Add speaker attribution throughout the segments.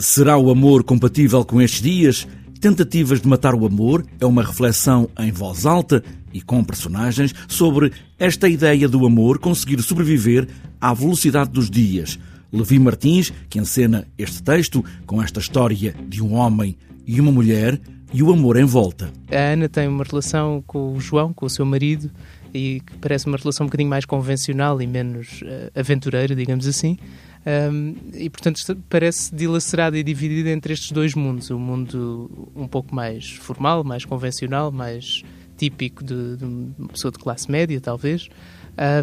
Speaker 1: Será o amor compatível com estes dias? Tentativas de Matar o Amor é uma reflexão em voz alta e com personagens sobre esta ideia do amor conseguir sobreviver à velocidade dos dias. Levi Martins, que encena este texto com esta história de um homem e uma mulher e o amor em volta.
Speaker 2: A Ana tem uma relação com o João, com o seu marido, e que parece uma relação um bocadinho mais convencional e menos uh, aventureira, digamos assim. Um, e, portanto, parece dilacerada e dividida entre estes dois mundos. O mundo um pouco mais formal, mais convencional, mais típico de, de uma pessoa de classe média, talvez.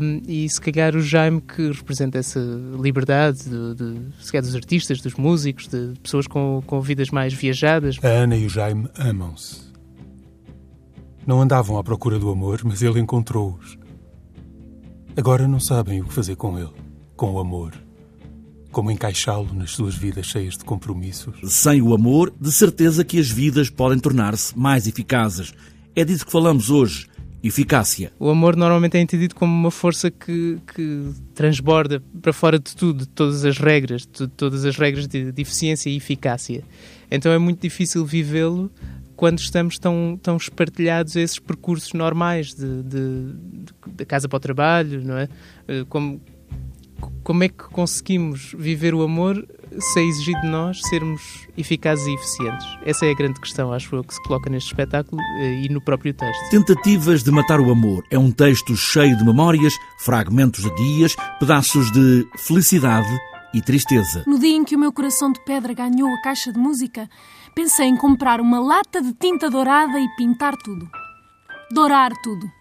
Speaker 2: Um, e se calhar o Jaime que representa essa liberdade de, de, se calhar dos artistas, dos músicos, de pessoas com, com vidas mais viajadas.
Speaker 3: A Ana e o Jaime amam-se. Não andavam à procura do amor, mas ele encontrou-os. Agora não sabem o que fazer com ele, com o amor como encaixá-lo nas suas vidas cheias de compromissos.
Speaker 1: Sem o amor, de certeza que as vidas podem tornar-se mais eficazes. É disso que falamos hoje. Eficácia.
Speaker 2: O amor normalmente é entendido como uma força que, que transborda para fora de tudo, de todas as regras, de todas as regras de, de eficiência e eficácia. Então é muito difícil vivê-lo quando estamos tão, tão espartilhados a esses percursos normais de, de, de, casa para o trabalho, não é? Eh, como, como é que conseguimos viver o amor se é exigido de nós sermos eficazes e eficientes? Essa é a grande questão, acho eu, que se coloca neste espetáculo eh, e no próprio texto.
Speaker 1: Tentativas de Matar o Amor é um texto cheio de memórias, fragmentos de dias, pedaços de felicidade e tristeza.
Speaker 4: No dia em que o meu coração de pedra ganhou a caixa de música, pensei em comprar uma lata de tinta dourada e pintar tudo. Dourar tudo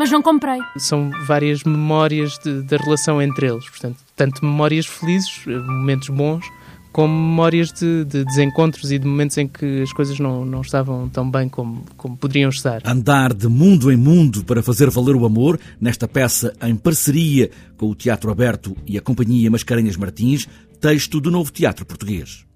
Speaker 4: mas não comprei.
Speaker 2: São várias memórias de, da relação entre eles, portanto, tanto memórias felizes, eh, momentos bons, como memórias de, de, desencontros e de momentos em que as coisas não, não estavam tão bem como, como poderiam estar.
Speaker 1: Andar de mundo em mundo para fazer valer o amor, nesta peça em parceria com o Teatro Aberto e a Companhia Mascarenhas Martins, texto do novo teatro português.